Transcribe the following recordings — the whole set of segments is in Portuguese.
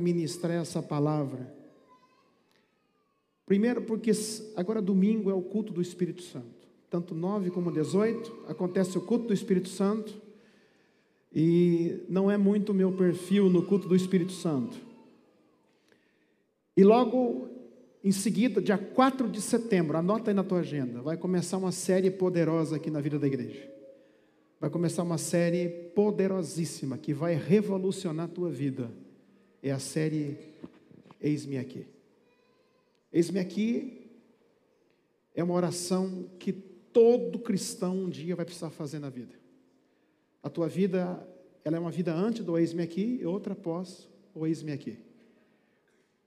ministrar essa palavra. Primeiro, porque agora domingo é o culto do Espírito Santo. Tanto 9 como 18 acontece o culto do Espírito Santo. E não é muito meu perfil no culto do Espírito Santo. E logo em seguida, dia 4 de setembro, anota aí na tua agenda, vai começar uma série poderosa aqui na vida da igreja. Vai começar uma série poderosíssima que vai revolucionar a tua vida é a série Eis-me aqui. Eis-me aqui é uma oração que todo cristão um dia vai precisar fazer na vida. A tua vida, ela é uma vida antes do eis-me aqui e outra após o eis-me aqui.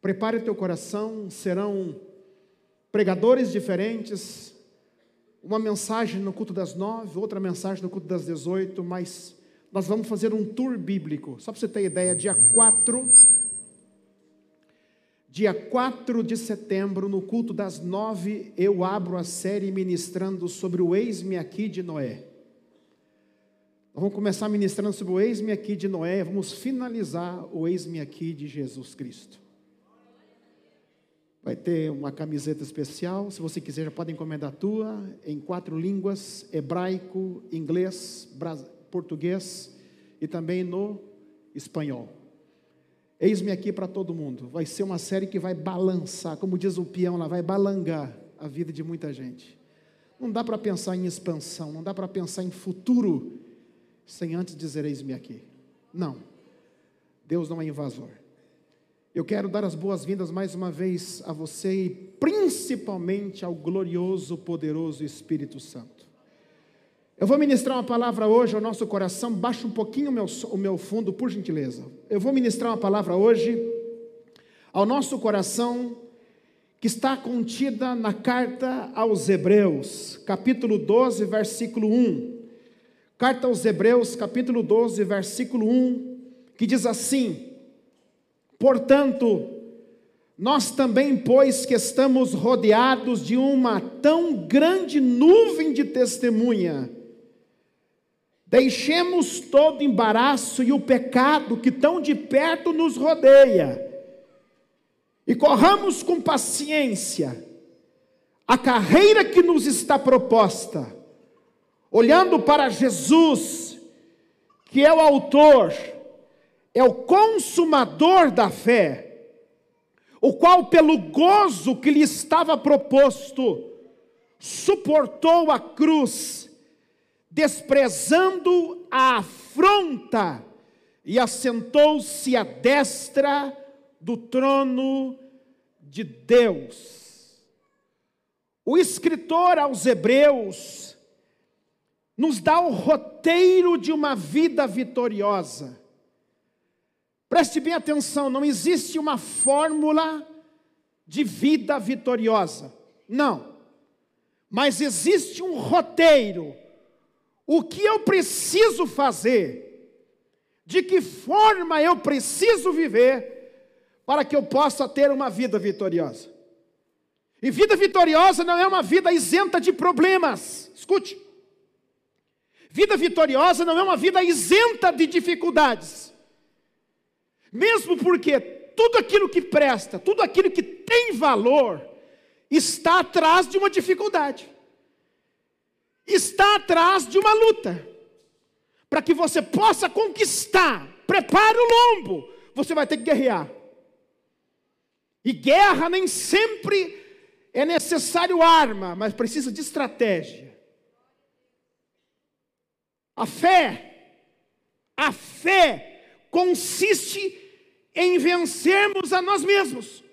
Prepare o teu coração, serão pregadores diferentes, uma mensagem no culto das nove, outra mensagem no culto das dezoito, mas nós vamos fazer um tour bíblico. Só para você ter ideia, dia 4, dia 4 de setembro, no culto das nove, eu abro a série ministrando sobre o ex-me aqui de Noé. Vamos começar ministrando sobre o ex-me aqui de Noé, vamos finalizar o ex-me aqui de Jesus Cristo. Vai ter uma camiseta especial, se você quiser já pode encomendar a tua, em quatro línguas, hebraico, inglês, português e também no espanhol. Eis-me aqui para todo mundo. Vai ser uma série que vai balançar, como diz o peão lá, vai balangar a vida de muita gente. Não dá para pensar em expansão, não dá para pensar em futuro sem antes dizer eis-me aqui. Não. Deus não é invasor. Eu quero dar as boas-vindas mais uma vez a você e principalmente ao glorioso, poderoso Espírito Santo. Eu vou ministrar uma palavra hoje ao nosso coração. Baixa um pouquinho o meu, o meu fundo, por gentileza. Eu vou ministrar uma palavra hoje ao nosso coração que está contida na carta aos Hebreus, capítulo 12, versículo 1. Carta aos Hebreus, capítulo 12, versículo 1, que diz assim: Portanto, nós também, pois que estamos rodeados de uma tão grande nuvem de testemunha, Deixemos todo embaraço e o pecado que tão de perto nos rodeia, e corramos com paciência a carreira que nos está proposta, olhando para Jesus, que é o autor, é o consumador da fé, o qual, pelo gozo que lhe estava proposto, suportou a cruz desprezando a afronta, e assentou-se à destra do trono de Deus. O escritor aos Hebreus nos dá o roteiro de uma vida vitoriosa. Preste bem atenção, não existe uma fórmula de vida vitoriosa. Não. Mas existe um roteiro o que eu preciso fazer, de que forma eu preciso viver, para que eu possa ter uma vida vitoriosa. E vida vitoriosa não é uma vida isenta de problemas, escute. Vida vitoriosa não é uma vida isenta de dificuldades, mesmo porque tudo aquilo que presta, tudo aquilo que tem valor, está atrás de uma dificuldade está atrás de uma luta. Para que você possa conquistar, prepare o lombo, você vai ter que guerrear. E guerra nem sempre é necessário arma, mas precisa de estratégia. A fé, a fé consiste em vencermos a nós mesmos.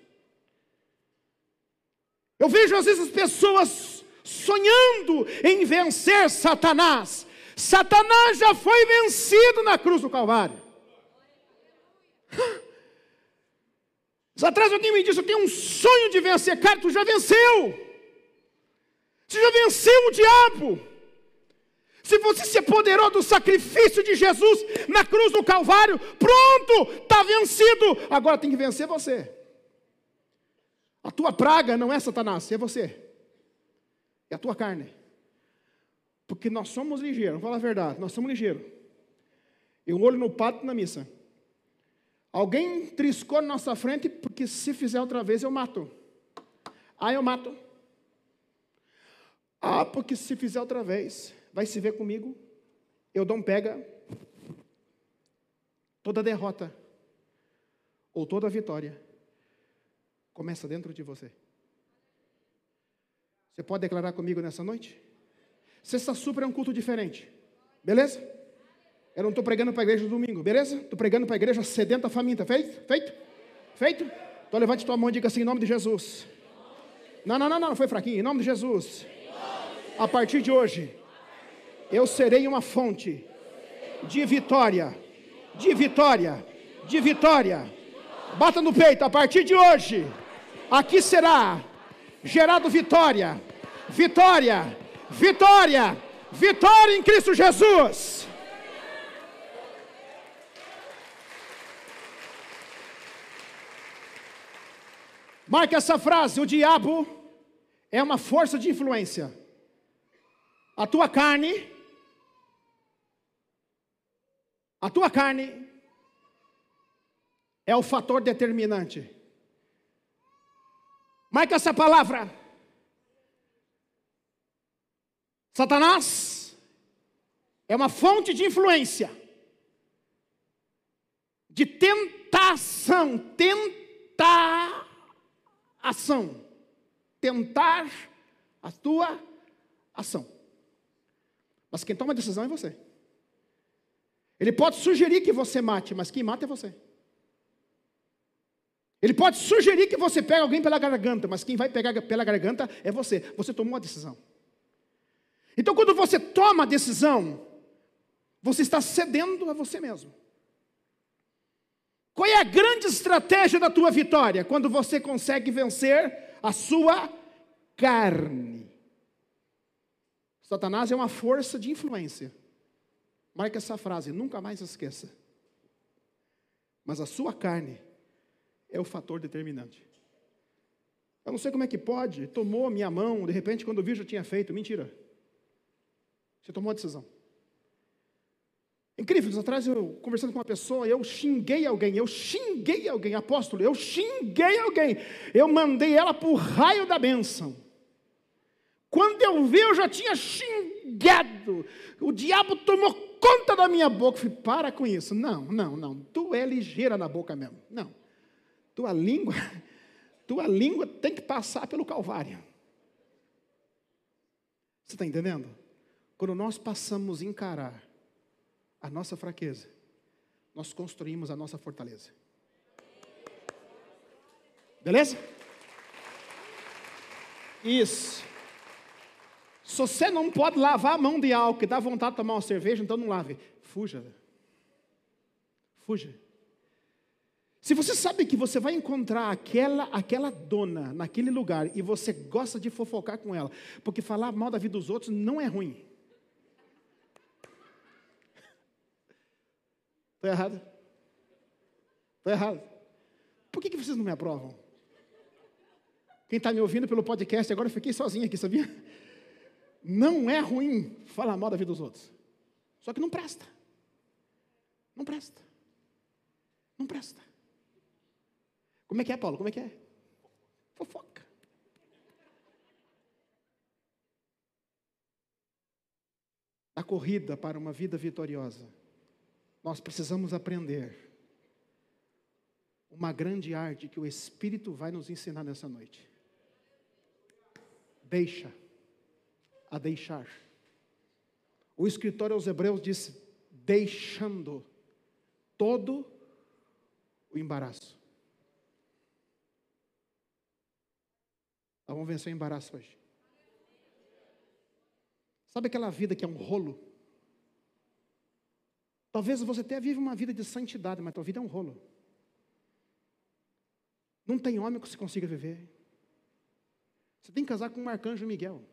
Eu vejo às vezes as pessoas sonhando em vencer Satanás. Satanás já foi vencido na cruz do Calvário. Atrás alguém me disse: Eu tenho um sonho de vencer. Cara, tu já venceu. Você já venceu o diabo. Se você se apoderou do sacrifício de Jesus na cruz do Calvário, pronto, está vencido. Agora tem que vencer você. A tua praga não é Satanás, é você. É a tua carne. Porque nós somos ligeiros, falar a verdade, nós somos ligeiros. Eu olho no pato na missa. Alguém triscou na nossa frente, porque se fizer outra vez eu mato. Ah, eu mato. Ah, porque se fizer outra vez, vai se ver comigo. Eu dou um pega. Toda derrota ou toda vitória começa dentro de você. Você pode declarar comigo nessa noite? Sexta Supra é um culto diferente. Beleza? Eu não estou pregando para a igreja no domingo, beleza? Estou pregando para a igreja sedenta, faminta. Feito? Feito? Feito? Então levante tua mão e diga assim, em nome de Jesus. Não, não, não, não, foi fraquinho. Em nome de Jesus. A partir de hoje, eu serei uma fonte de vitória, de vitória, de vitória. Bata no peito, a partir de hoje, aqui será gerado vitória, vitória, vitória, vitória em Cristo Jesus. Marque essa frase: o diabo é uma força de influência. A tua carne, a tua carne é o fator determinante. Marque essa palavra. Satanás é uma fonte de influência, de tentação, tentar ação, tentar a tua ação. Mas quem toma a decisão é você. Ele pode sugerir que você mate, mas quem mata é você. Ele pode sugerir que você pegue alguém pela garganta, mas quem vai pegar pela garganta é você. Você tomou a decisão. Então, quando você toma a decisão, você está cedendo a você mesmo. Qual é a grande estratégia da tua vitória? Quando você consegue vencer a sua carne. Satanás é uma força de influência. Marque essa frase, nunca mais esqueça. Mas a sua carne é o fator determinante. Eu não sei como é que pode, tomou minha mão, de repente, quando eu vi, já tinha feito. Mentira. Você tomou a decisão. Incrível, atrás eu conversando com uma pessoa, eu xinguei alguém, eu xinguei alguém, apóstolo, eu xinguei alguém, eu mandei ela para o raio da bênção. Quando eu vi, eu já tinha xingado, o diabo tomou conta da minha boca. Eu falei, para com isso, não, não, não, tu é ligeira na boca mesmo, não. Tua língua, tua língua tem que passar pelo Calvário. Você está entendendo? Quando nós passamos a encarar a nossa fraqueza, nós construímos a nossa fortaleza. Beleza? Isso. Se você não pode lavar a mão de álcool e dá vontade de tomar uma cerveja, então não lave. Fuja. Fuja. Se você sabe que você vai encontrar aquela, aquela dona naquele lugar e você gosta de fofocar com ela, porque falar mal da vida dos outros não é ruim. Estou errado? Estou errado. Por que, que vocês não me aprovam? Quem está me ouvindo pelo podcast agora, eu fiquei sozinho aqui, sabia? Não é ruim falar mal da vida dos outros. Só que não presta. Não presta. Não presta. Como é que é, Paulo? Como é que é? Fofoca. A corrida para uma vida vitoriosa, nós precisamos aprender uma grande arte que o Espírito vai nos ensinar nessa noite. Deixa a deixar. O escritor aos Hebreus disse: deixando todo o embaraço. Nós vamos vencer o embaraço hoje. Sabe aquela vida que é um rolo? Talvez você até vive uma vida de santidade, mas tua vida é um rolo. Não tem homem que você consiga viver. Você tem que casar com um arcanjo Miguel.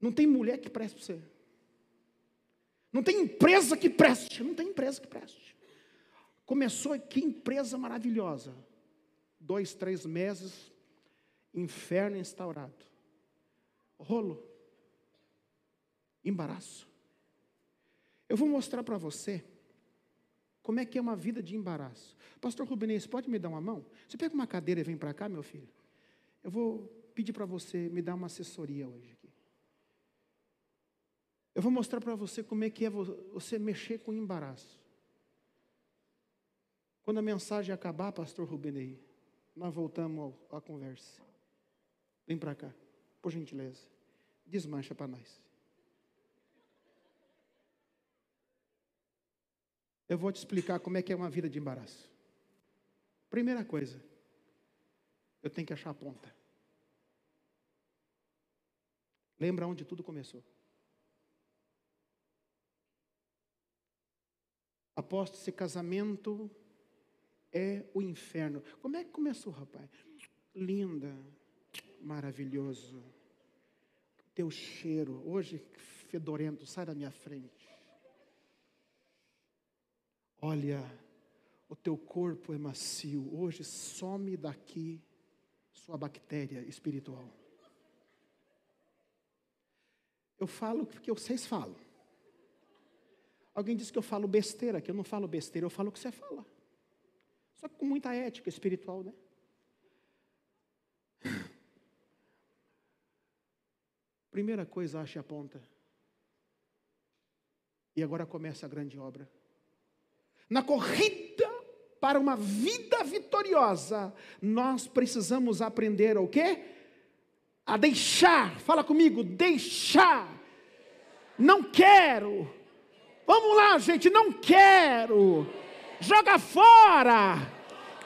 Não tem mulher que preste para você. Não tem empresa que preste. Não tem empresa que preste. Começou que empresa maravilhosa dois, três meses, inferno instaurado, rolo, embaraço. Eu vou mostrar para você como é que é uma vida de embaraço. Pastor Rubinês, pode me dar uma mão? Você pega uma cadeira e vem para cá, meu filho. Eu vou pedir para você me dar uma assessoria hoje aqui. Eu vou mostrar para você como é que é você mexer com embaraço. Quando a mensagem acabar, pastor Rubinei, nós voltamos à conversa. Vem para cá, por gentileza. Desmancha para nós. Eu vou te explicar como é que é uma vida de embaraço. Primeira coisa, eu tenho que achar a ponta. Lembra onde tudo começou? Aposto esse casamento é o inferno. Como é que começou, rapaz? Linda, maravilhoso. Teu cheiro, hoje fedorento, sai da minha frente. Olha, o teu corpo é macio, hoje some daqui sua bactéria espiritual. Eu falo porque vocês falam. Alguém disse que eu falo besteira, que eu não falo besteira, eu falo o que você fala. Só que com muita ética espiritual, né? Primeira coisa, ache a ponta. E agora começa a grande obra. Na corrida para uma vida vitoriosa, nós precisamos aprender o quê? A deixar. Fala comigo, deixar. Não quero. Vamos lá, gente, não quero joga fora,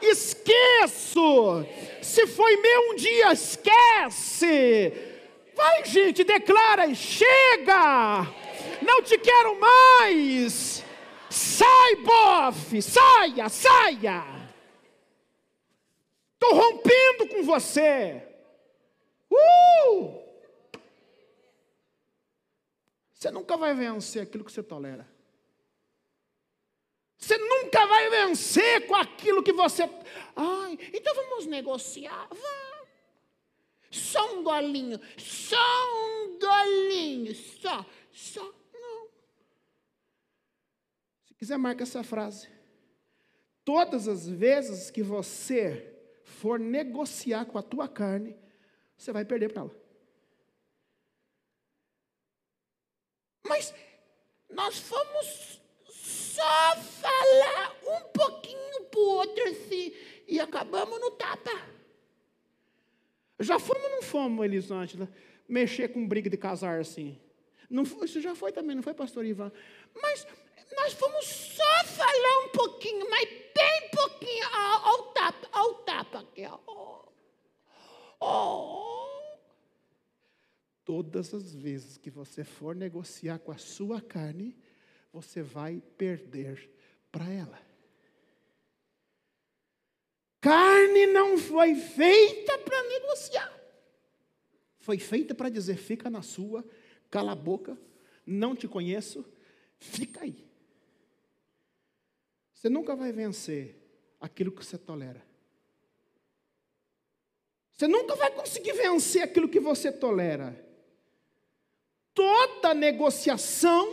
esqueço. Se foi meu um dia, esquece. Vai, gente, declara e chega. Não te quero mais. Sai, bofe, saia, saia. Estou rompendo com você. Uh! Você nunca vai vencer aquilo que você tolera. Você nunca vai vencer com aquilo que você. Ai, então vamos negociar. Vamos. Só um golinho. Só um golinho. Só. Só. Quiser, marca essa frase. Todas as vezes que você for negociar com a tua carne, você vai perder para ela. Mas nós fomos só falar um pouquinho para o outro assim, e acabamos no tapa. Já fomos ou não fomos, Elisângela, mexer com briga de casar assim? Não, isso já foi também, não foi, pastor Ivan? Mas nós fomos só falar um pouquinho, mas bem pouquinho, ao, ao tapa, ao tapa aqui, ó. Oh. Todas as vezes que você for negociar com a sua carne, você vai perder para ela. Carne não foi feita para negociar. Foi feita para dizer: fica na sua, cala a boca, não te conheço, fica aí. Você nunca vai vencer aquilo que você tolera. Você nunca vai conseguir vencer aquilo que você tolera. Toda negociação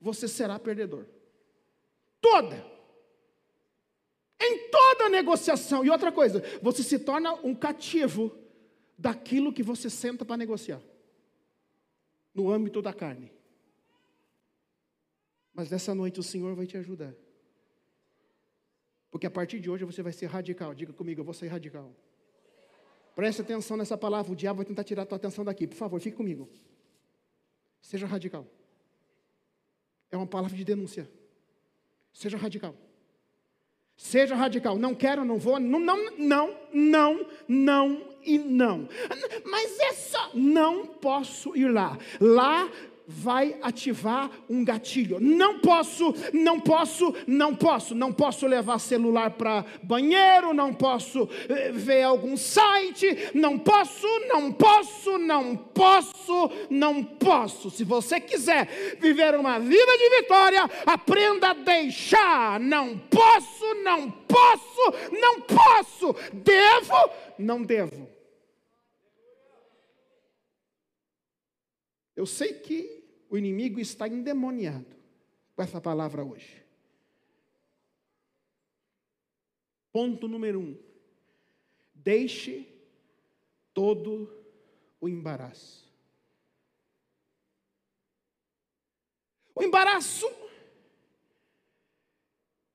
você será perdedor. Toda. Em toda negociação. E outra coisa, você se torna um cativo daquilo que você senta para negociar. No âmbito da carne. Mas nessa noite o Senhor vai te ajudar. Porque a partir de hoje você vai ser radical. Diga comigo, eu vou ser radical. Preste atenção nessa palavra. O diabo vai tentar tirar a tua atenção daqui. Por favor, fique comigo. Seja radical. É uma palavra de denúncia. Seja radical. Seja radical. Não quero, não vou. Não, não, não, não, não e não. Mas é só. Não posso ir lá. Lá vai ativar um gatilho. Não posso, não posso, não posso, não posso levar celular para banheiro, não posso eh, ver algum site, não posso, não posso, não posso, não posso. Se você quiser viver uma vida de vitória, aprenda a deixar. Não posso, não posso, não posso. Devo, não devo. Eu sei que o inimigo está endemoniado com essa palavra hoje. Ponto número um: deixe todo o embaraço. O embaraço,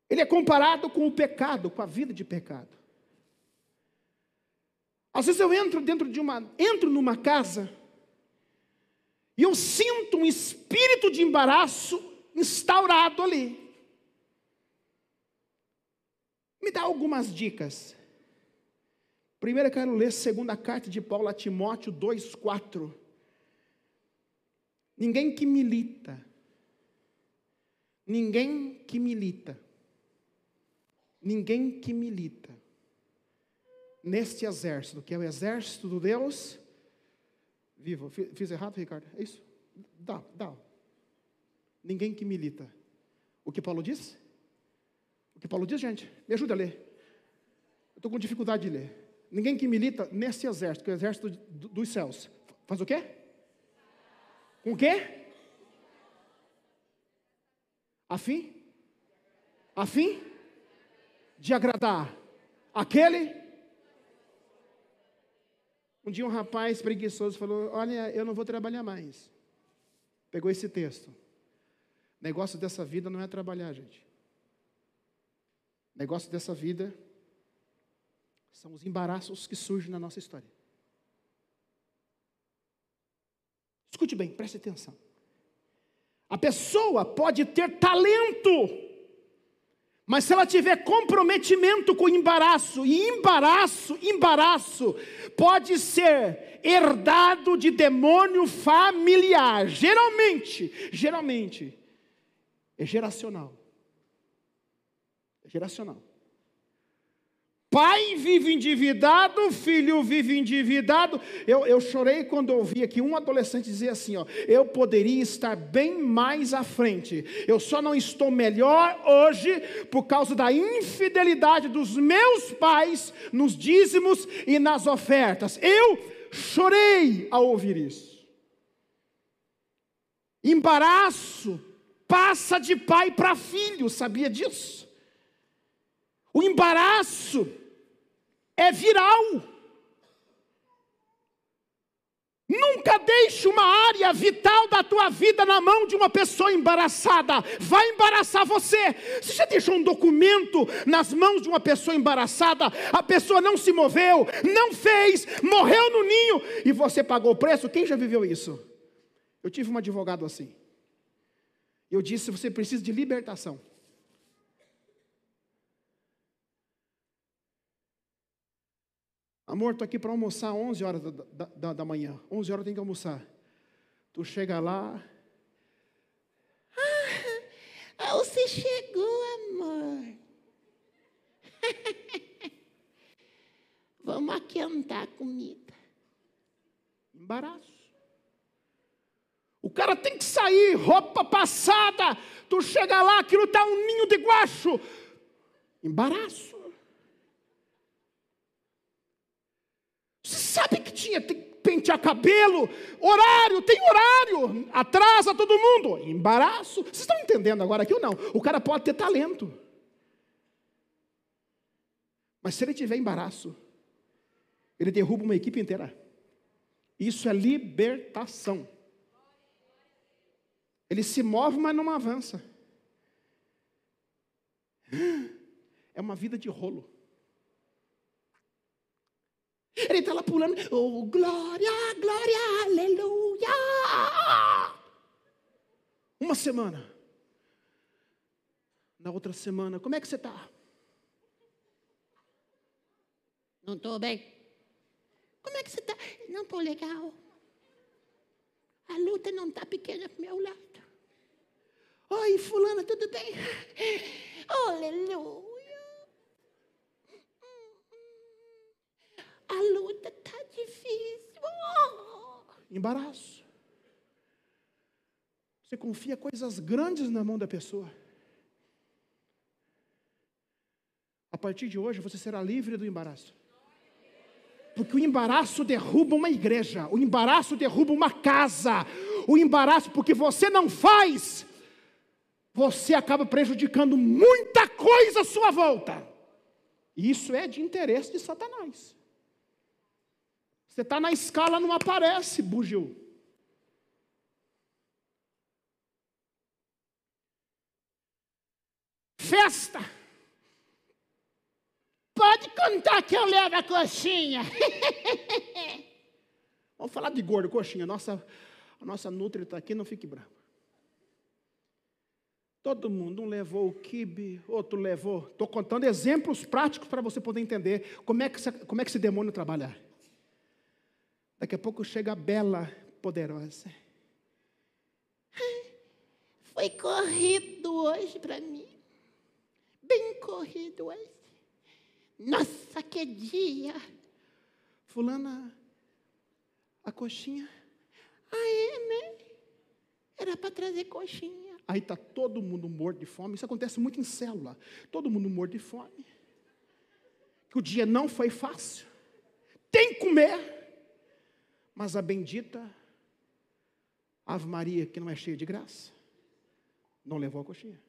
ele é comparado com o pecado, com a vida de pecado. Às vezes eu entro dentro de uma, entro numa casa e eu sinto um espírito de embaraço instaurado ali. Me dá algumas dicas. Primeiro eu quero ler segunda carta de Paulo a Timóteo 2,4. Ninguém que milita, ninguém que milita, ninguém que milita neste exército, que é o exército do Deus vivo. Fiz errado, Ricardo? É isso? Dá, dá. Ninguém que milita. O que Paulo diz? O que Paulo diz, gente? Me ajuda a ler. Eu estou com dificuldade de ler. Ninguém que milita nesse exército, que é o exército dos céus, faz o quê? Com o quê? A fim? A fim? De agradar aquele. Um dia um rapaz preguiçoso falou: Olha, eu não vou trabalhar mais. Pegou esse texto. Negócio dessa vida não é trabalhar, gente. Negócio dessa vida são os embaraços que surgem na nossa história. Escute bem, preste atenção. A pessoa pode ter talento, mas se ela tiver comprometimento com embaraço, e embaraço, embaraço, pode ser herdado de demônio familiar. Geralmente, geralmente, é geracional. É geracional. Pai vive endividado, filho vive endividado. Eu, eu chorei quando ouvi aqui um adolescente dizer assim: ó, eu poderia estar bem mais à frente. Eu só não estou melhor hoje por causa da infidelidade dos meus pais nos dízimos e nas ofertas. Eu chorei ao ouvir isso. Embaraço passa de pai para filho, sabia disso? O embaraço é viral. Nunca deixe uma área vital da tua vida na mão de uma pessoa embaraçada. Vai embaraçar você. Você já deixou um documento nas mãos de uma pessoa embaraçada? A pessoa não se moveu, não fez, morreu no ninho e você pagou o preço? Quem já viveu isso? Eu tive um advogado assim. Eu disse: você precisa de libertação. Amor, estou aqui para almoçar 11 horas da, da, da manhã. 11 horas tem que almoçar. Tu chega lá. Ah, você chegou, amor. Vamos aquentar a comida. Embaraço. O cara tem que sair, roupa passada. Tu chega lá, aquilo está um ninho de guacho. Embaraço. Sabe que tinha que pentear cabelo, horário, tem horário, atrasa todo mundo, embaraço. Vocês estão entendendo agora aqui ou não? O cara pode ter talento, mas se ele tiver embaraço, ele derruba uma equipe inteira. Isso é libertação. Ele se move, mas não avança. É uma vida de rolo. Ele está lá pulando. Oh, glória, glória, aleluia. Uma semana. Na outra semana, como é que você está? Não estou bem. Como é que você está? Não estou legal. A luta não está pequena para meu lado. Oi, fulana, tudo bem? Aleluia. A luta está difícil. Oh. Embaraço. Você confia coisas grandes na mão da pessoa. A partir de hoje você será livre do embaraço. Porque o embaraço derruba uma igreja, o embaraço derruba uma casa, o embaraço, porque você não faz, você acaba prejudicando muita coisa à sua volta. E isso é de interesse de Satanás. Você está na escala, não aparece, bugio. Festa. Pode contar que eu levo a coxinha. Vamos falar de gordo, coxinha. Nossa, a nossa Nutri está aqui, não fique bravo. Todo mundo, um levou o kibe, outro levou. Estou contando exemplos práticos para você poder entender como é, que, como é que esse demônio trabalha. Daqui a pouco chega a bela, poderosa. Foi corrido hoje para mim. Bem corrido hoje. Nossa, que dia! Fulana, a coxinha. Ah, é, né? Era para trazer coxinha. Aí está todo mundo morto de fome. Isso acontece muito em célula. Todo mundo morto de fome. Que o dia não foi fácil. Tem que comer. Mas a bendita Ave Maria, que não é cheia de graça, não levou a coxinha.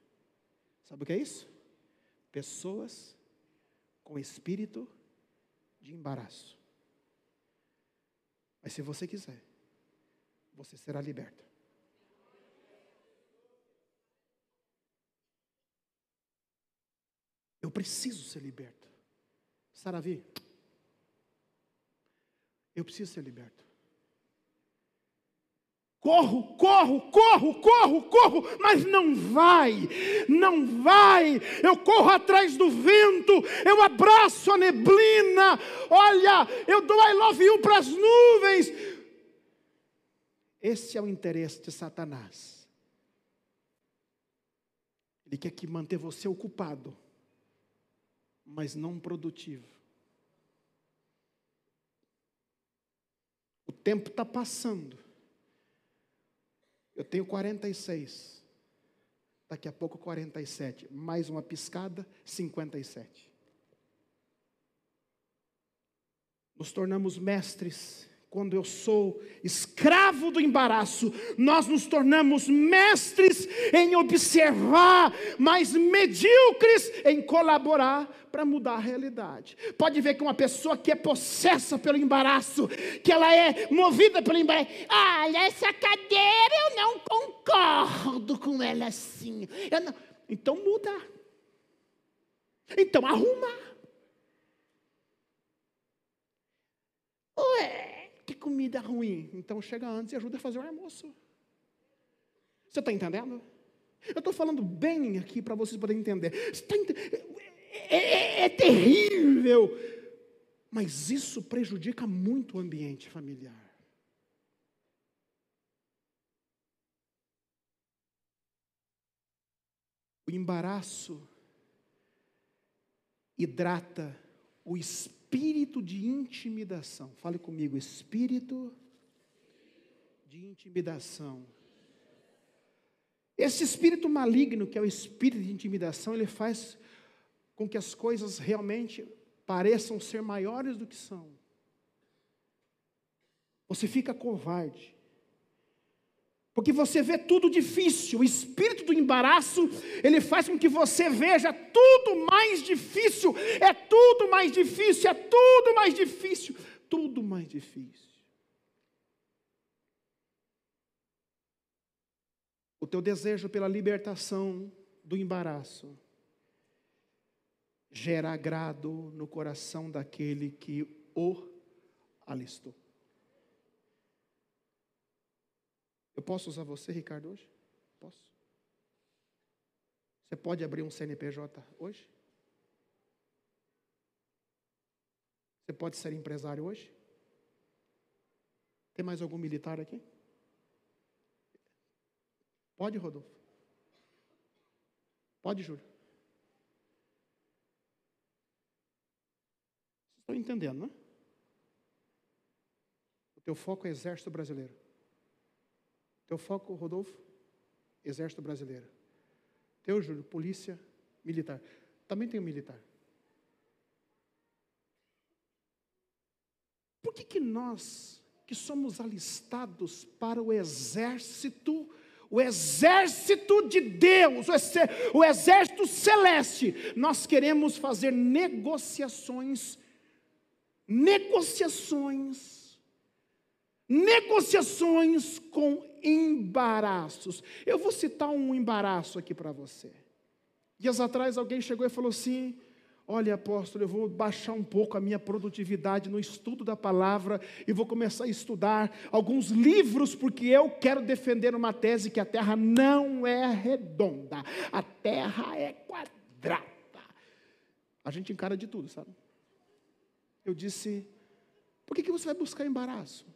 Sabe o que é isso? Pessoas com espírito de embaraço. Mas se você quiser, você será liberta. Eu preciso ser liberto. Saravi, eu preciso ser liberto. Corro, corro, corro, corro, corro, mas não vai, não vai. Eu corro atrás do vento, eu abraço a neblina. Olha, eu dou I love you para as nuvens. Esse é o interesse de Satanás. Ele quer que manter você ocupado, mas não produtivo. O tempo está passando. Eu tenho 46. Daqui a pouco 47. Mais uma piscada, 57. Nos tornamos mestres quando eu sou escravo do embaraço, nós nos tornamos mestres em observar, mas medíocres em colaborar para mudar a realidade. Pode ver que uma pessoa que é possessa pelo embaraço, que ela é movida pelo embaraço, olha, essa cadeira eu não concordo com ela assim. Então muda. Então arruma. Ué, comida ruim. Então chega antes e ajuda a fazer o almoço. Você está entendendo? Eu estou falando bem aqui para vocês poderem entender. Tá ent... é, é, é terrível. Mas isso prejudica muito o ambiente familiar. O embaraço hidrata o espírito espírito de intimidação. Fale comigo, espírito de intimidação. Esse espírito maligno, que é o espírito de intimidação, ele faz com que as coisas realmente pareçam ser maiores do que são. Você fica covarde. Porque você vê tudo difícil. O espírito do embaraço, ele faz com que você veja tudo mais difícil. É tudo mais difícil, é tudo mais difícil, tudo mais difícil. O teu desejo pela libertação do embaraço gera agrado no coração daquele que o alistou. Eu posso usar você, Ricardo, hoje? Posso? Você pode abrir um CNPJ hoje? Você pode ser empresário hoje? Tem mais algum militar aqui? Pode, Rodolfo? Pode, Júlio? Vocês estão entendendo, não é? O teu foco é exército brasileiro. Teu foco, Rodolfo? Exército Brasileiro. Teu, Júlio? Polícia Militar. Também tem o militar. Por que, que nós, que somos alistados para o exército, o exército de Deus, o exército celeste, nós queremos fazer negociações, negociações, negociações com embaraços. Eu vou citar um embaraço aqui para você. Dias atrás alguém chegou e falou assim: Olha, apóstolo, eu vou baixar um pouco a minha produtividade no estudo da palavra e vou começar a estudar alguns livros, porque eu quero defender uma tese que a terra não é redonda, a terra é quadrada. A gente encara de tudo, sabe? Eu disse: por que, que você vai buscar embaraço?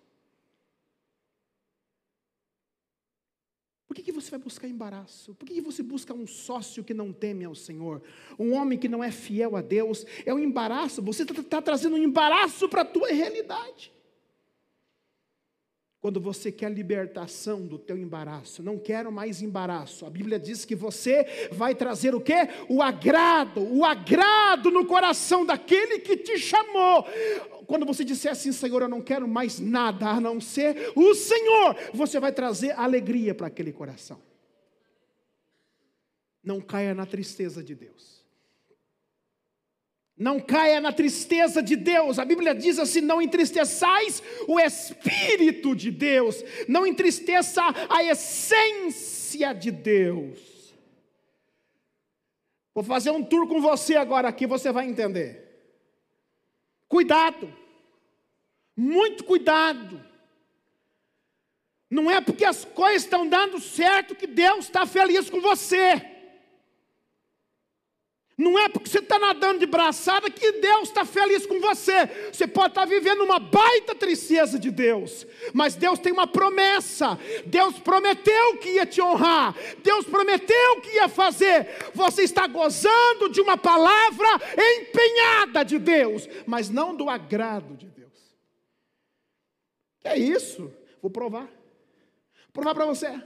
Por que, que você vai buscar embaraço? Por que, que você busca um sócio que não teme ao Senhor? Um homem que não é fiel a Deus? É um embaraço. Você está tá trazendo um embaraço para a tua realidade. Quando você quer libertação do teu embaraço, não quero mais embaraço. A Bíblia diz que você vai trazer o quê? O agrado, o agrado no coração daquele que te chamou. Quando você disser assim, Senhor, eu não quero mais nada a não ser o Senhor, você vai trazer alegria para aquele coração. Não caia na tristeza de Deus. Não caia na tristeza de Deus. A Bíblia diz assim: não entristeçais o Espírito de Deus, não entristeça a essência de Deus. Vou fazer um tour com você agora aqui, você vai entender. Cuidado, muito cuidado. Não é porque as coisas estão dando certo que Deus está feliz com você. Não é porque você está nadando de braçada que Deus está feliz com você. Você pode estar tá vivendo uma baita tristeza de Deus, mas Deus tem uma promessa. Deus prometeu que ia te honrar. Deus prometeu que ia fazer. Você está gozando de uma palavra empenhada de Deus, mas não do agrado de Deus. É isso? Vou provar. Vou provar para você.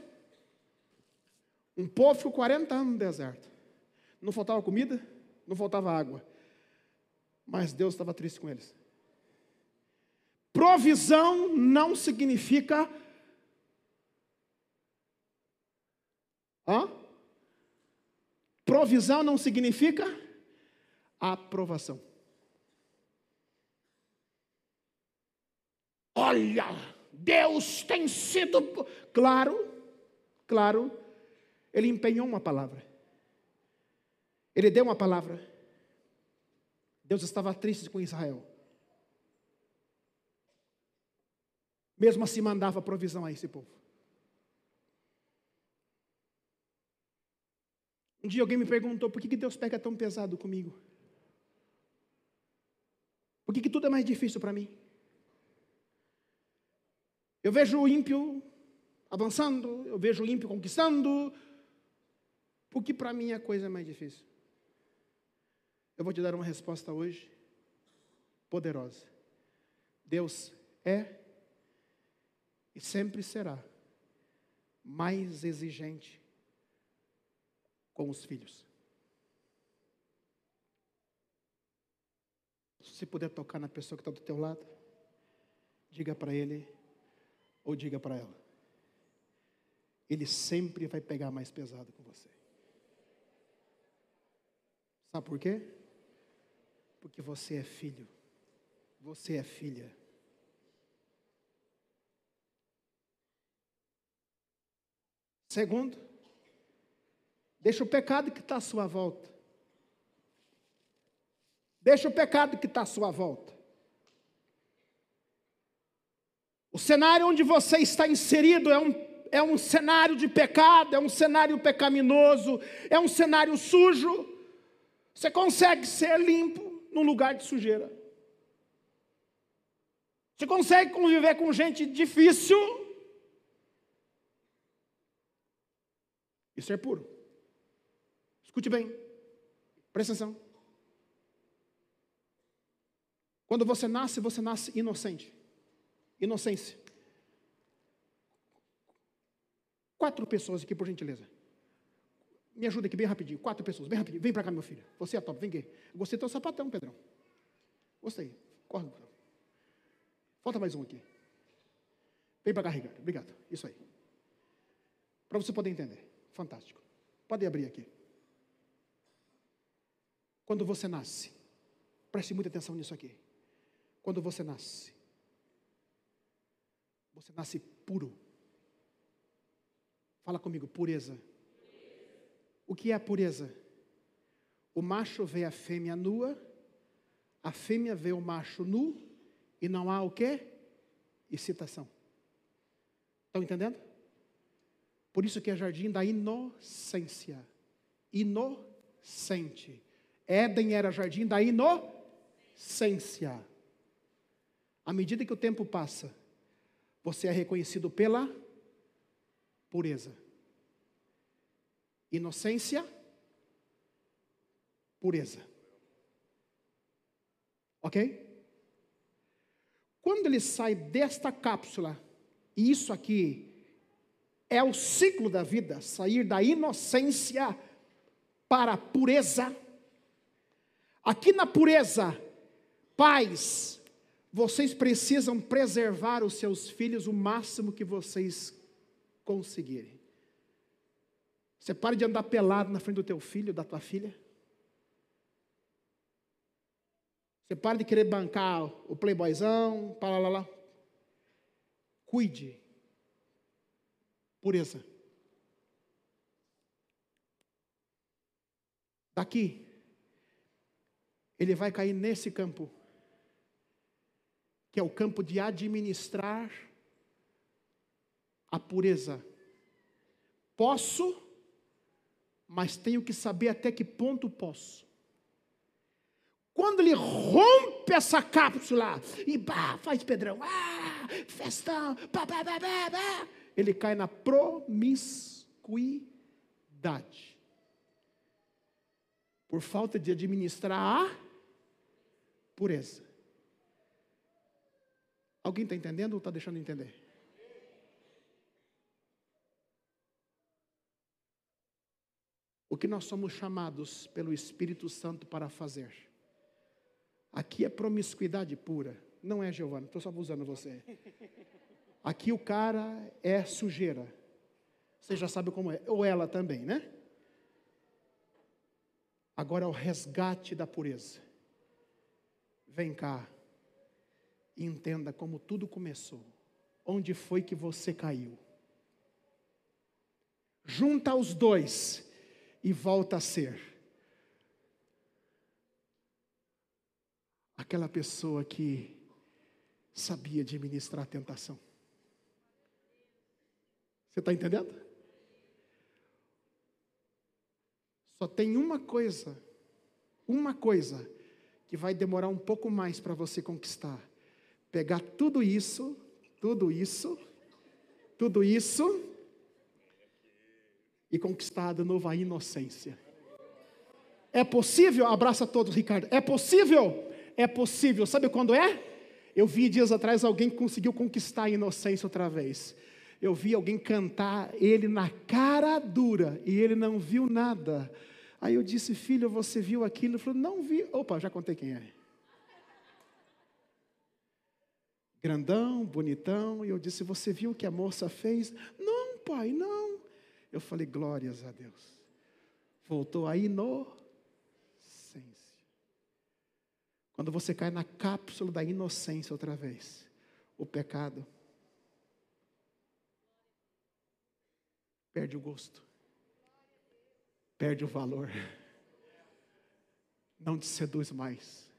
Um povo ficou 40 anos no deserto. Não faltava comida, não faltava água. Mas Deus estava triste com eles. Provisão não significa. Hã? Provisão não significa aprovação. Olha, Deus tem sido. Claro, claro, ele empenhou uma palavra. Ele deu uma palavra. Deus estava triste com Israel. Mesmo assim, mandava provisão a esse povo. Um dia alguém me perguntou por que, que Deus pega tão pesado comigo? Por que, que tudo é mais difícil para mim? Eu vejo o ímpio avançando, eu vejo o ímpio conquistando, porque para mim a coisa é mais difícil. Eu vou te dar uma resposta hoje poderosa. Deus é e sempre será mais exigente com os filhos. Se puder tocar na pessoa que está do teu lado, diga para ele ou diga para ela. Ele sempre vai pegar mais pesado com você. Sabe por quê? Porque você é filho, você é filha. Segundo, deixa o pecado que está à sua volta. Deixa o pecado que está à sua volta. O cenário onde você está inserido é um, é um cenário de pecado, é um cenário pecaminoso, é um cenário sujo. Você consegue ser limpo, num lugar de sujeira. Você consegue conviver com gente difícil? Isso é puro. Escute bem. Presta atenção. Quando você nasce, você nasce inocente. Inocência. Quatro pessoas aqui, por gentileza. Me ajuda aqui bem rapidinho. Quatro pessoas, bem rapidinho. Vem para cá, meu filho. Você é top, vem aqui. Gostei do teu sapatão, Pedrão. Gostei. Corre. Falta mais um aqui. Vem para cá, Ricardo. Obrigado. Isso aí. Para você poder entender. Fantástico. Pode abrir aqui. Quando você nasce, preste muita atenção nisso aqui. Quando você nasce, você nasce puro. Fala comigo, pureza. O que é a pureza? O macho vê a fêmea nua, a fêmea vê o macho nu, e não há o que? Excitação. Estão entendendo? Por isso que é jardim da inocência. Inocente. Éden era jardim da inocência. À medida que o tempo passa, você é reconhecido pela pureza. Inocência, pureza. Ok? Quando ele sai desta cápsula, e isso aqui é o ciclo da vida, sair da inocência para a pureza. Aqui na pureza, pais, vocês precisam preservar os seus filhos o máximo que vocês conseguirem. Você pare de andar pelado na frente do teu filho, da tua filha. Você para de querer bancar o playboyzão, para lá, lá. Cuide. Pureza. Daqui, ele vai cair nesse campo, que é o campo de administrar a pureza. Posso, mas tenho que saber até que ponto posso. Quando ele rompe essa cápsula e bah, faz pedrão, ah, festão, bah, bah, bah, bah, bah, ele cai na promiscuidade. Por falta de administrar a pureza. Alguém está entendendo ou está deixando de entender? O que nós somos chamados pelo Espírito Santo para fazer Aqui é promiscuidade pura. Não é, Giovana, estou só abusando você. Aqui o cara é sujeira. Você já sabe como é. Ou ela também, né? Agora é o resgate da pureza. Vem cá e entenda como tudo começou. Onde foi que você caiu? Junta os dois e volta a ser aquela pessoa que sabia administrar a tentação. Você está entendendo? Só tem uma coisa, uma coisa, que vai demorar um pouco mais para você conquistar. Pegar tudo isso, tudo isso, tudo isso, e conquistar de novo a inocência. É possível? Abraça todos, Ricardo. É possível? é possível. Sabe quando é? Eu vi dias atrás alguém que conseguiu conquistar a inocência outra vez. Eu vi alguém cantar ele na cara dura e ele não viu nada. Aí eu disse, filho, você viu aquilo? Ele falou, não vi. Opa, já contei quem é. Grandão, bonitão. E eu disse, você viu o que a moça fez? Não, pai, não. Eu falei, glórias a Deus. Voltou aí no Quando você cai na cápsula da inocência outra vez, o pecado perde o gosto, perde o valor, não te seduz mais.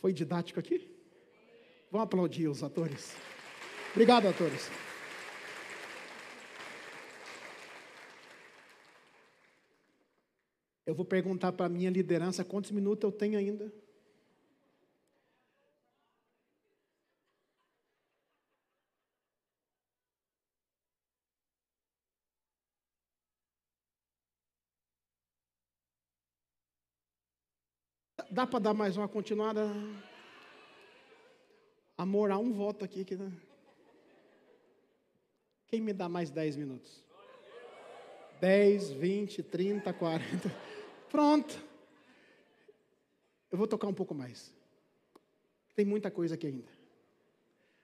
Foi didático aqui? Vamos aplaudir os atores. Obrigado, atores. Eu vou perguntar para a minha liderança quantos minutos eu tenho ainda. Dá para dar mais uma continuada? Amor, há um voto aqui. Que... Quem me dá mais 10 minutos? 10, 20, 30, 40. Pronto. Eu vou tocar um pouco mais. Tem muita coisa aqui ainda.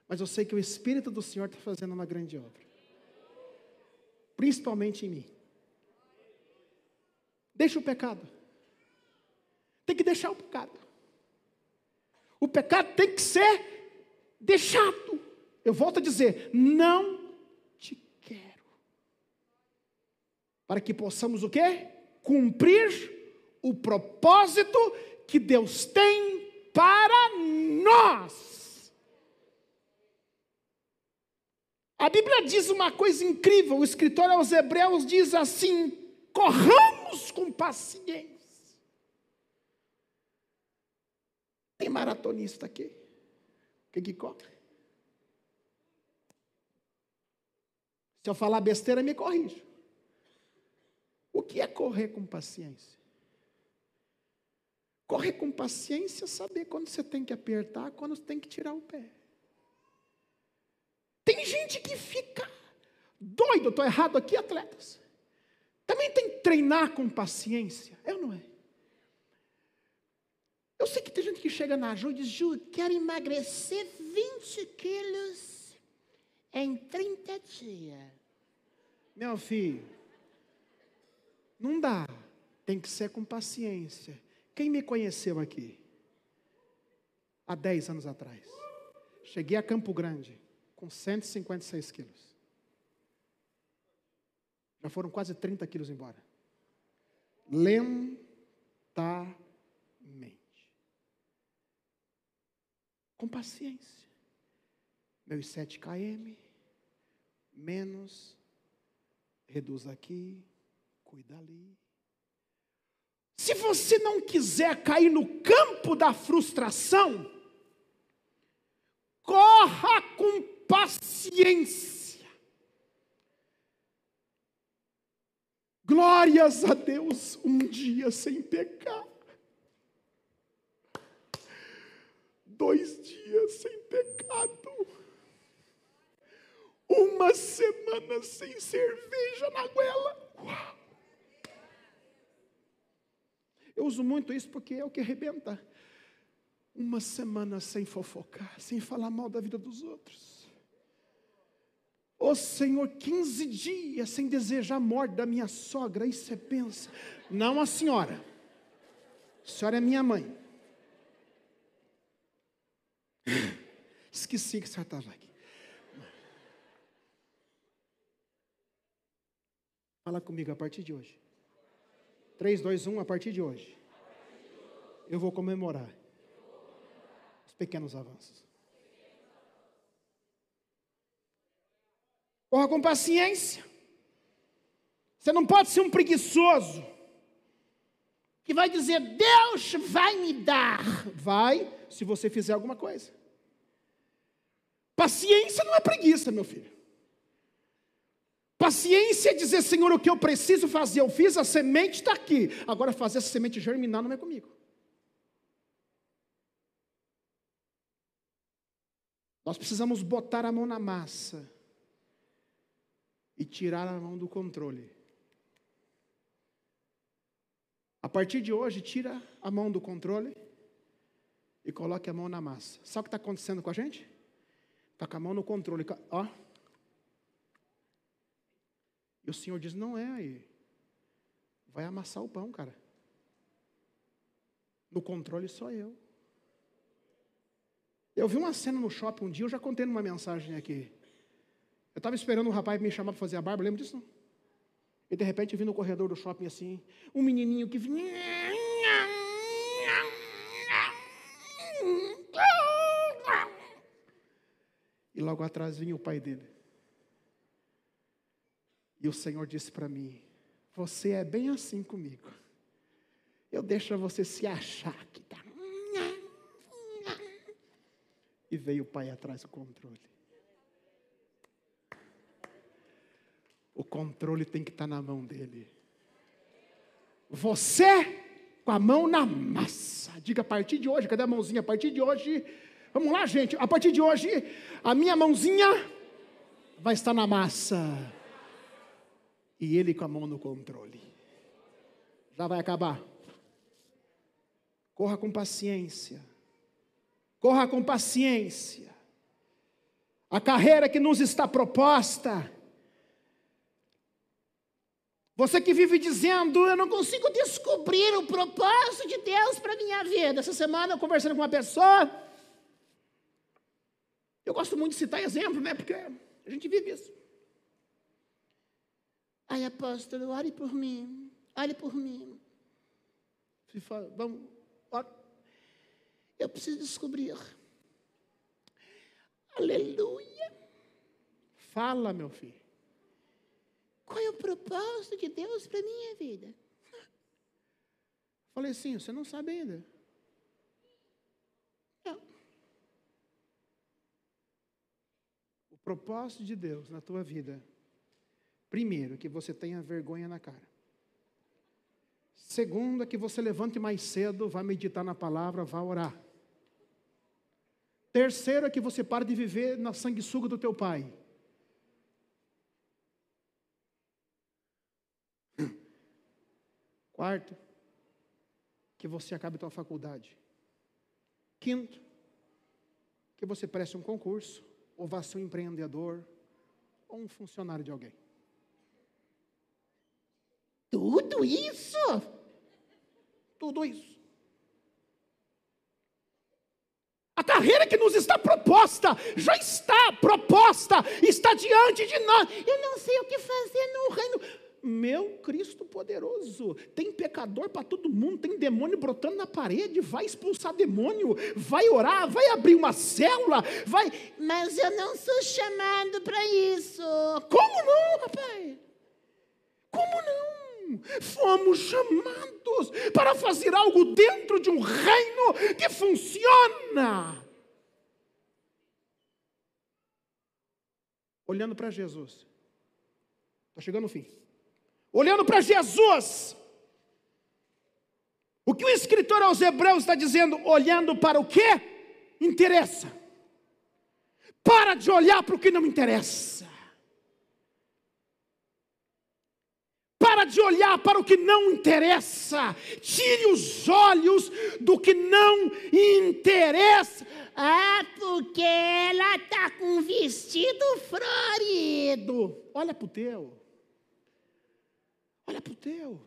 Mas eu sei que o Espírito do Senhor está fazendo uma grande obra. principalmente em mim. Deixa o pecado. Tem que deixar o pecado. O pecado tem que ser deixado. Eu volto a dizer, não te quero. Para que possamos o quê? Cumprir o propósito que Deus tem para nós. A Bíblia diz uma coisa incrível, o escritor aos Hebreus diz assim: corramos com paciência. Tem maratonista aqui? Quem que corre? Se eu falar besteira, me corrija. O que é correr com paciência? Correr com paciência, saber quando você tem que apertar, quando você tem que tirar o pé. Tem gente que fica doido, estou errado aqui, atletas. Também tem que treinar com paciência, é ou não é? Eu sei que tem gente que chega na Ju e diz, Ju, quero emagrecer 20 quilos em 30 dias. Meu filho, não dá, tem que ser com paciência. Quem me conheceu aqui? Há 10 anos atrás. Cheguei a Campo Grande com 156 quilos. Já foram quase 30 quilos embora. Lentamente. Com paciência. Meus 7 km, menos, reduz aqui, cuida ali. Se você não quiser cair no campo da frustração, corra com paciência. Glórias a Deus, um dia sem pecar. Dois dias sem pecado. Uma semana sem cerveja na goela. Uau. Eu uso muito isso porque é o que arrebenta. Uma semana sem fofocar, sem falar mal da vida dos outros. Ô oh, Senhor, 15 dias sem desejar a morte da minha sogra, isso é pensa. Não a senhora. A senhora é minha mãe. Esqueci que a senhora estava aqui. Fala comigo a partir de hoje. 3, 2, 1, a partir de hoje, eu vou comemorar os pequenos avanços. Corra com paciência. Você não pode ser um preguiçoso que vai dizer: Deus vai me dar. Vai, se você fizer alguma coisa. Paciência não é preguiça, meu filho. Paciência é dizer, Senhor, o que eu preciso fazer, eu fiz, a semente está aqui. Agora fazer essa semente germinar não é comigo. Nós precisamos botar a mão na massa e tirar a mão do controle. A partir de hoje, tira a mão do controle e coloque a mão na massa. Sabe o que está acontecendo com a gente? Está com a mão no controle. Ó. E o Senhor diz: Não é aí. Vai amassar o pão, cara. No controle sou eu. Eu vi uma cena no shopping um dia, eu já contei numa mensagem aqui. Eu estava esperando um rapaz me chamar para fazer a barba, lembra disso? Não? E de repente eu vi no corredor do shopping assim, um menininho que vinha. E logo atrás vinha o pai dele. E o Senhor disse para mim: Você é bem assim comigo. Eu deixo você se achar que está. E veio o pai atrás do controle. O controle tem que estar tá na mão dele. Você com a mão na massa. Diga a partir de hoje, cadê a mãozinha? A partir de hoje, vamos lá, gente. A partir de hoje, a minha mãozinha vai estar na massa e ele com a mão no controle. Já vai acabar. Corra com paciência. Corra com paciência. A carreira que nos está proposta, Você que vive dizendo, eu não consigo descobrir o propósito de Deus para a minha vida. Essa semana eu conversando com uma pessoa, eu gosto muito de citar exemplo, né? Porque a gente vive isso. Ai, apóstolo, ore por mim, ore por mim. Vamos, ore. Eu preciso descobrir. Aleluia. Fala, meu filho. Qual é o propósito de Deus para a minha vida? Falei assim, você não sabe ainda. Não. O propósito de Deus na tua vida, primeiro, que você tenha vergonha na cara. Segundo, é que você levante mais cedo, vá meditar na palavra, vá orar. Terceiro, é que você pare de viver na sanguessuga do teu pai. Quarto, que você acabe a tua faculdade. Quinto, que você preste um concurso, ou vá ser um empreendedor, ou um funcionário de alguém. Tudo isso? Tudo isso. A carreira que nos está proposta, já está proposta, está diante de nós. Eu não sei o que fazer no reino meu Cristo poderoso, tem pecador para todo mundo, tem demônio brotando na parede, vai expulsar demônio, vai orar, vai abrir uma célula, vai. Mas eu não sou chamado para isso. Como não, rapaz? Como não? Fomos chamados para fazer algo dentro de um reino que funciona. Olhando para Jesus. Está chegando o fim olhando para Jesus. O que o escritor aos Hebreus está dizendo, olhando para o que interessa. Para de olhar para o que não interessa. Para de olhar para o que não interessa. Tire os olhos do que não interessa. Ah, porque ela está com um vestido florido. Olha para o teu. Olha para o teu.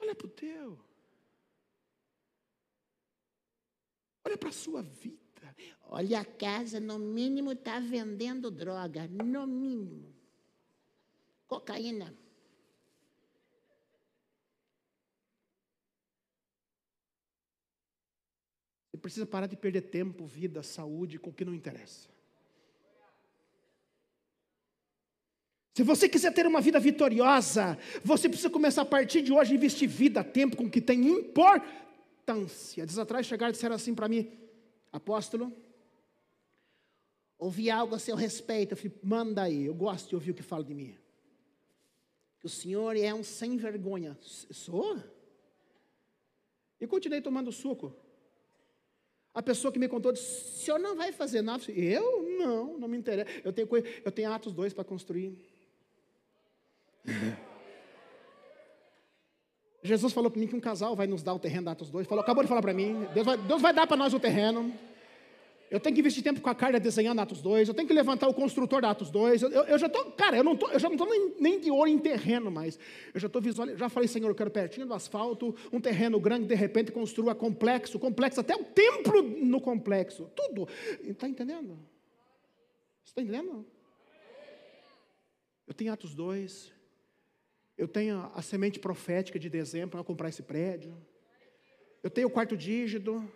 Olha para o teu. Olha para a sua vida. Olha a casa, no mínimo está vendendo droga. No mínimo. Cocaína. Você precisa parar de perder tempo, vida, saúde com o que não interessa. Se você quiser ter uma vida vitoriosa, você precisa começar a partir de hoje a investir vida, tempo com o que tem importância. Dias atrás chegaram e disseram assim para mim, apóstolo, ouvi algo a seu respeito. Eu falei, manda aí, eu gosto de ouvir o que fala de mim. Que o senhor é um sem vergonha. Sou? E continuei tomando suco. A pessoa que me contou disse: o senhor não vai fazer nada. Eu? Não, não me interessa. Eu tenho, eu tenho Atos 2 para construir. Jesus falou para mim que um casal vai nos dar o terreno da Atos 2. Falou, acabou de falar para mim. Deus vai, Deus vai dar para nós o terreno. Eu tenho que investir tempo com a Carla desenhando Atos 2. Eu tenho que levantar o construtor da Atos 2. Eu, eu, já estou, cara, eu, não tô, eu já não estou nem, nem, de olho em terreno mais. Eu já estou visualizando. Já falei, Senhor, eu quero pertinho do asfalto, um terreno grande, de repente construa complexo, complexo, até o templo no complexo. Tudo. Está entendendo? Está entendendo? Eu tenho Atos 2. Eu tenho a semente profética de dezembro para comprar esse prédio. Eu tenho o quarto dígito.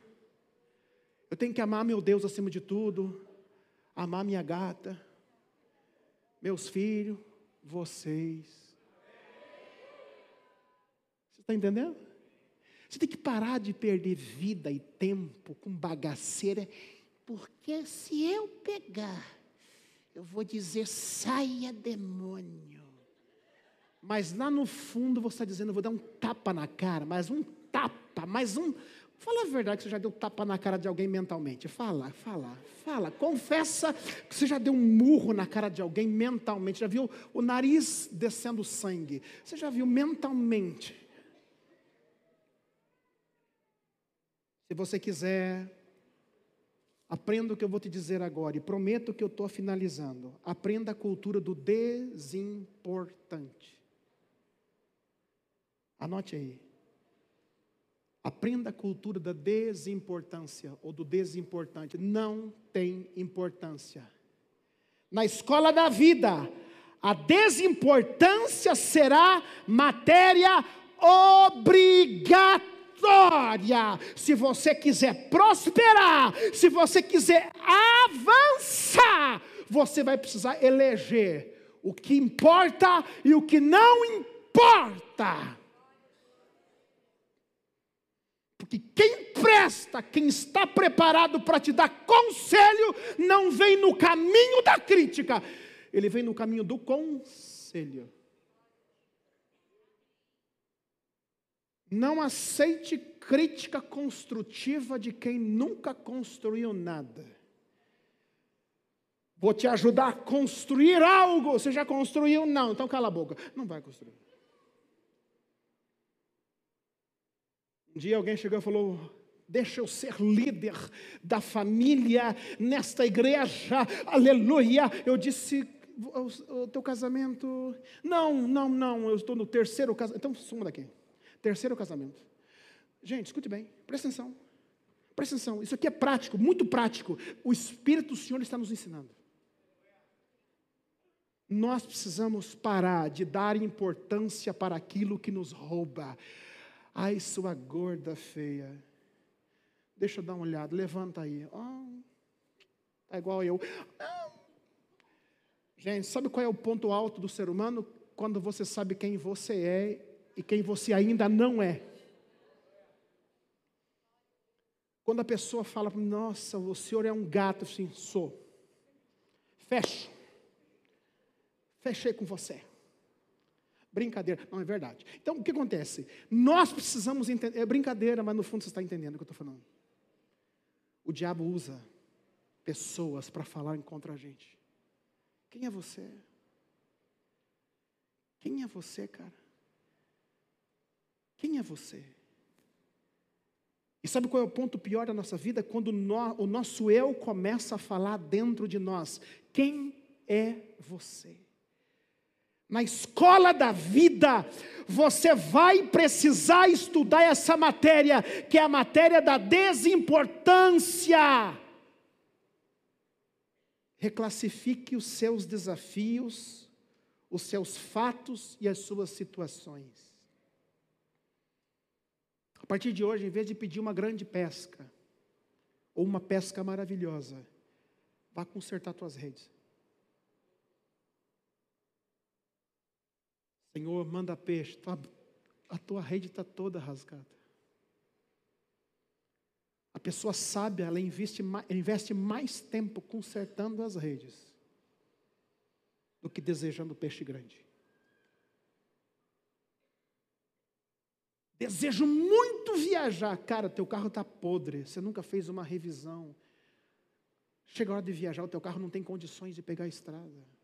Eu tenho que amar meu Deus acima de tudo. Amar minha gata. Meus filhos. Vocês. Você está entendendo? Você tem que parar de perder vida e tempo com bagaceira. Porque se eu pegar, eu vou dizer: saia demônio. Mas lá no fundo você está dizendo, eu vou dar um tapa na cara, mais um tapa, mais um. Fala a verdade que você já deu tapa na cara de alguém mentalmente. Fala, fala, fala. Confessa que você já deu um murro na cara de alguém mentalmente. Já viu o nariz descendo sangue. Você já viu mentalmente. Se você quiser Aprenda o que eu vou te dizer agora e prometo que eu estou finalizando. Aprenda a cultura do desimportante. Anote aí. Aprenda a cultura da desimportância ou do desimportante. Não tem importância. Na escola da vida, a desimportância será matéria obrigatória. Se você quiser prosperar, se você quiser avançar, você vai precisar eleger o que importa e o que não importa. Porque quem presta, quem está preparado para te dar conselho, não vem no caminho da crítica, ele vem no caminho do conselho. Não aceite crítica construtiva de quem nunca construiu nada. Vou te ajudar a construir algo. Você já construiu? Não, então cala a boca. Não vai construir. Um dia alguém chegou e falou: Deixa eu ser líder da família nesta igreja, aleluia. Eu disse: o, o teu casamento. Não, não, não, eu estou no terceiro casamento. Então suma daqui. Terceiro casamento. Gente, escute bem, presta atenção. Presta atenção, isso aqui é prático, muito prático. O Espírito do Senhor está nos ensinando. Nós precisamos parar de dar importância para aquilo que nos rouba. Ai, sua gorda feia. Deixa eu dar uma olhada, levanta aí. Oh, tá igual eu. Ah. Gente, sabe qual é o ponto alto do ser humano? Quando você sabe quem você é e quem você ainda não é. Quando a pessoa fala nossa, o senhor é um gato, sim, sou. Fecho. Fechei com você. Brincadeira. Não, é verdade. Então, o que acontece? Nós precisamos entender. É brincadeira, mas no fundo você está entendendo o que eu estou falando. O diabo usa pessoas para falar contra a gente. Quem é você? Quem é você, cara? Quem é você? E sabe qual é o ponto pior da nossa vida? Quando o nosso eu começa a falar dentro de nós: quem é você? Na escola da vida, você vai precisar estudar essa matéria, que é a matéria da desimportância. Reclassifique os seus desafios, os seus fatos e as suas situações. A partir de hoje, em vez de pedir uma grande pesca, ou uma pesca maravilhosa, vá consertar tuas redes. Senhor, manda peixe, a tua rede está toda rasgada. A pessoa sábia, ela investe, investe mais tempo consertando as redes do que desejando peixe grande. Desejo muito viajar. Cara, teu carro está podre, você nunca fez uma revisão. Chega a hora de viajar, o teu carro não tem condições de pegar a estrada.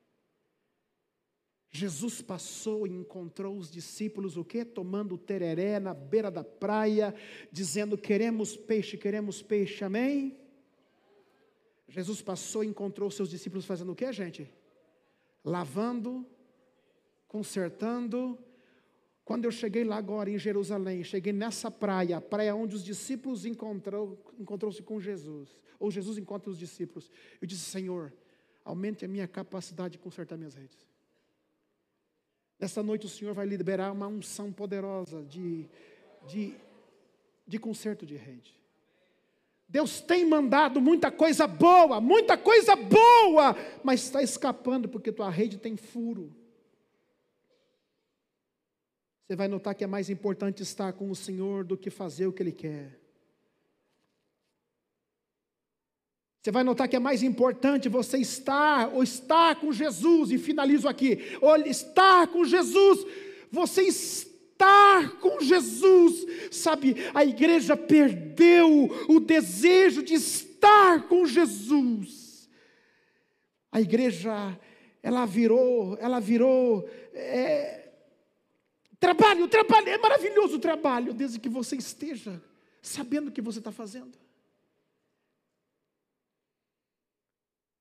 Jesus passou e encontrou os discípulos o quê? Tomando tereré na beira da praia, dizendo: "Queremos peixe, queremos peixe". Amém? Jesus passou e encontrou seus discípulos fazendo o quê, gente? Lavando, consertando, quando eu cheguei lá agora em Jerusalém, cheguei nessa praia, a praia onde os discípulos encontrou, encontrou-se com Jesus, ou Jesus encontra os discípulos. Eu disse, Senhor, aumente a minha capacidade de consertar minhas redes. Nessa noite o Senhor vai liberar uma unção poderosa de, de, de conserto de rede. Deus tem mandado muita coisa boa, muita coisa boa, mas está escapando porque tua rede tem furo você vai notar que é mais importante estar com o Senhor do que fazer o que Ele quer. Você vai notar que é mais importante você estar ou estar com Jesus, e finalizo aqui, ou estar com Jesus, você estar com Jesus, sabe, a igreja perdeu o desejo de estar com Jesus, a igreja, ela virou, ela virou, é, Trabalho, trabalho, é maravilhoso o trabalho, desde que você esteja sabendo o que você está fazendo.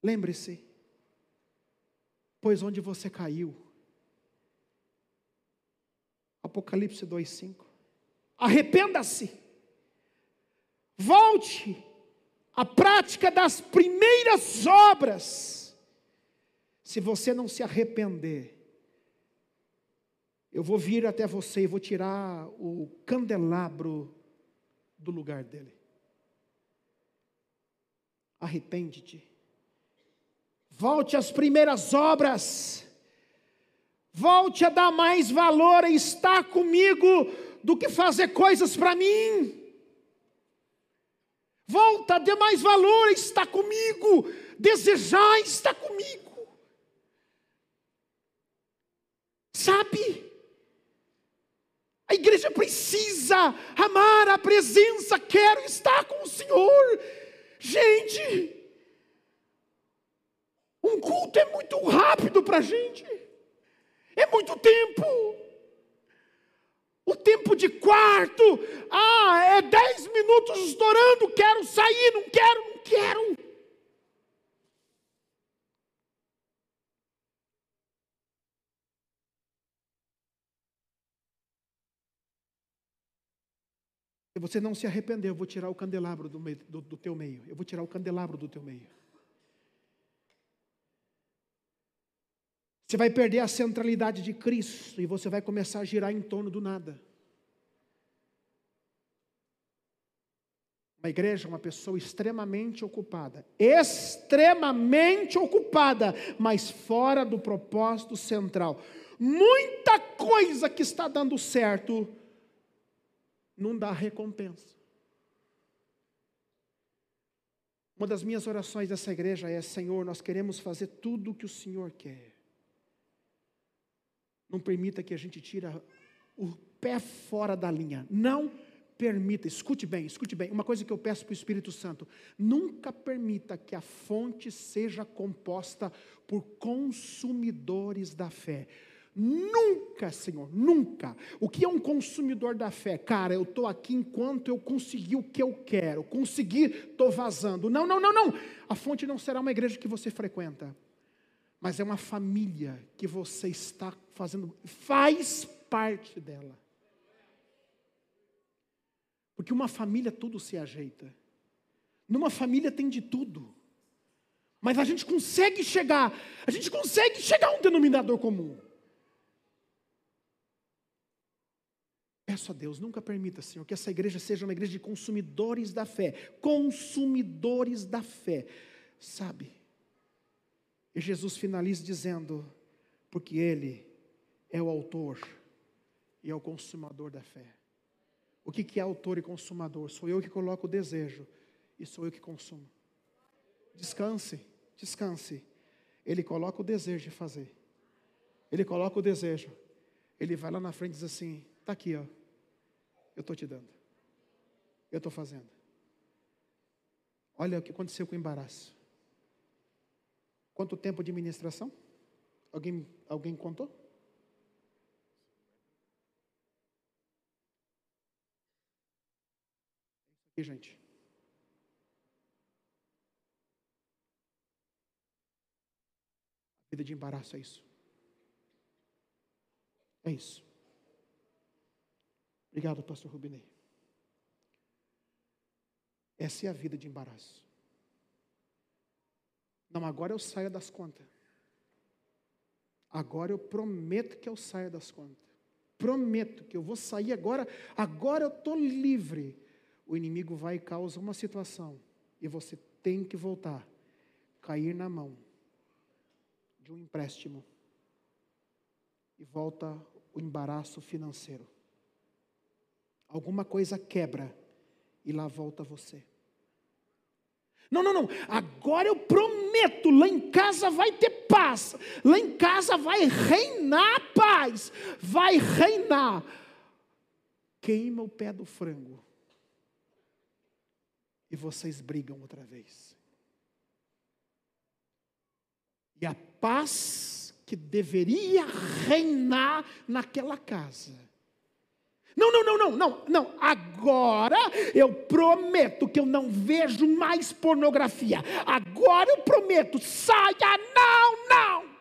Lembre-se, pois onde você caiu, Apocalipse 2,5. Arrependa-se, volte à prática das primeiras obras. Se você não se arrepender, eu vou vir até você e vou tirar o candelabro do lugar dele. Arrepende-te. Volte às primeiras obras. Volte a dar mais valor a estar comigo do que fazer coisas para mim. Volta a dar mais valor a estar comigo, desejar estar comigo. Sabe? A igreja precisa amar a presença, quero estar com o Senhor. Gente, um culto é muito rápido para a gente. É muito tempo. O tempo de quarto, ah, é dez minutos estourando, quero sair, não quero, não quero. Se você não se arrepender, eu vou tirar o candelabro do, meio, do, do teu meio. Eu vou tirar o candelabro do teu meio. Você vai perder a centralidade de Cristo e você vai começar a girar em torno do nada. Uma igreja, uma pessoa extremamente ocupada, extremamente ocupada, mas fora do propósito central. Muita coisa que está dando certo não dá recompensa. Uma das minhas orações dessa igreja é: Senhor, nós queremos fazer tudo o que o Senhor quer. Não permita que a gente tire o pé fora da linha. Não permita, escute bem, escute bem. Uma coisa que eu peço para o Espírito Santo: nunca permita que a fonte seja composta por consumidores da fé. Nunca, Senhor, nunca. O que é um consumidor da fé? Cara, eu estou aqui enquanto eu conseguir o que eu quero, consegui, estou vazando. Não, não, não, não. A fonte não será uma igreja que você frequenta mas é uma família que você está fazendo, faz parte dela. Porque uma família tudo se ajeita. Numa família tem de tudo. Mas a gente consegue chegar, a gente consegue chegar a um denominador comum. Peço a Deus, nunca permita, Senhor, que essa igreja seja uma igreja de consumidores da fé. Consumidores da fé. Sabe? E Jesus finaliza dizendo: porque Ele é o autor e é o consumador da fé. O que, é autor e consumador? Sou eu que coloco o desejo e sou eu que consumo. Descanse, descanse. Ele coloca o desejo de fazer. Ele coloca o desejo. Ele vai lá na frente e diz assim: está aqui, ó. Eu estou te dando. Eu estou fazendo. Olha o que aconteceu com o embaraço. Quanto tempo de ministração? Alguém, alguém contou? E gente. A vida de embaraço é isso. É isso. Obrigado, pastor Rubinei. Essa é a vida de embaraço. Não, agora eu saio das contas. Agora eu prometo que eu saio das contas. Prometo que eu vou sair agora. Agora eu estou livre. O inimigo vai e causa uma situação. E você tem que voltar. Cair na mão de um empréstimo. E volta o embaraço financeiro. Alguma coisa quebra. E lá volta você. Não, não, não. Agora eu prometo, lá em casa vai ter paz. Lá em casa vai reinar a paz. Vai reinar. Queima o pé do frango. E vocês brigam outra vez. E a paz que deveria reinar naquela casa. Não, não, não, não, não, não. Agora eu prometo que eu não vejo mais pornografia. Agora eu prometo, saia, não, não.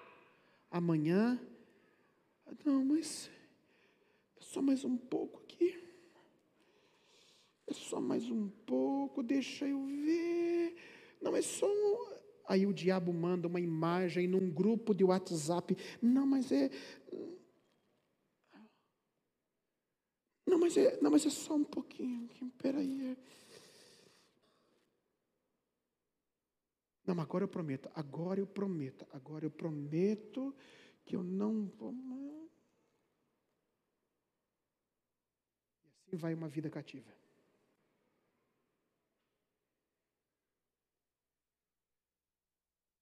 Amanhã, não, mas é só mais um pouco aqui. É só mais um pouco, deixa eu ver. Não, é só um. Aí o diabo manda uma imagem num grupo de WhatsApp. Não, mas é. Não, mas é, não, mas é só um pouquinho. Peraí. Não, mas agora eu prometo. Agora eu prometo. Agora eu prometo que eu não vou. E assim vai uma vida cativa.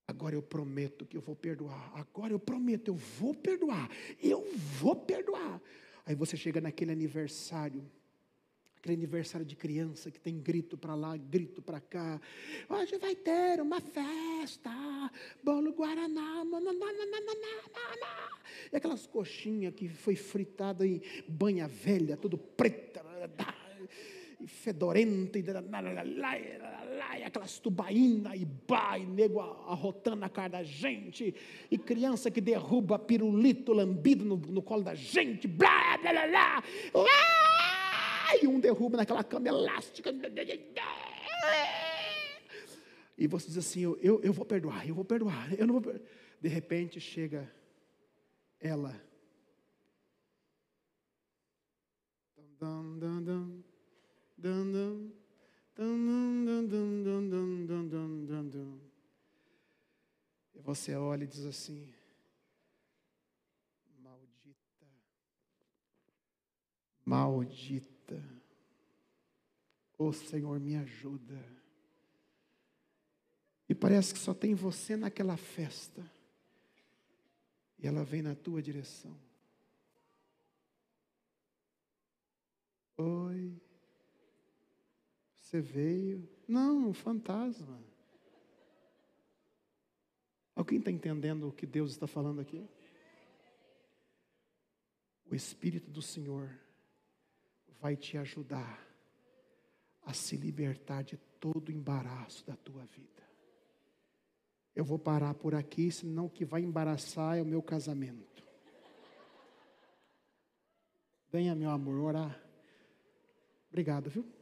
Agora eu prometo que eu vou perdoar. Agora eu prometo, eu vou perdoar. Eu vou perdoar. Aí você chega naquele aniversário, aquele aniversário de criança que tem grito para lá, grito para cá. Hoje vai ter uma festa, bolo guaraná, e aquelas coxinhas que foi fritada em banha velha, tudo preta fedorenta, e aquelas tubaínas, e bah, e nego arrotando a cara da gente, e criança que derruba pirulito lambido no, no colo da gente, blá, blá, blá, blá, e um derruba naquela cama elástica. E você diz assim: eu, eu, eu vou perdoar, eu vou perdoar, eu não vou perdoar. De repente chega ela. Dun, dun, dun, E você olha e diz assim: Maldita, maldita, o Senhor me ajuda. E parece que só tem você naquela festa. E ela vem na tua direção. Oi. Você veio. Não, um fantasma. Alguém está entendendo o que Deus está falando aqui? O Espírito do Senhor vai te ajudar a se libertar de todo o embaraço da tua vida. Eu vou parar por aqui, senão o que vai embaraçar é o meu casamento. Venha, meu amor, orar. Obrigado, viu?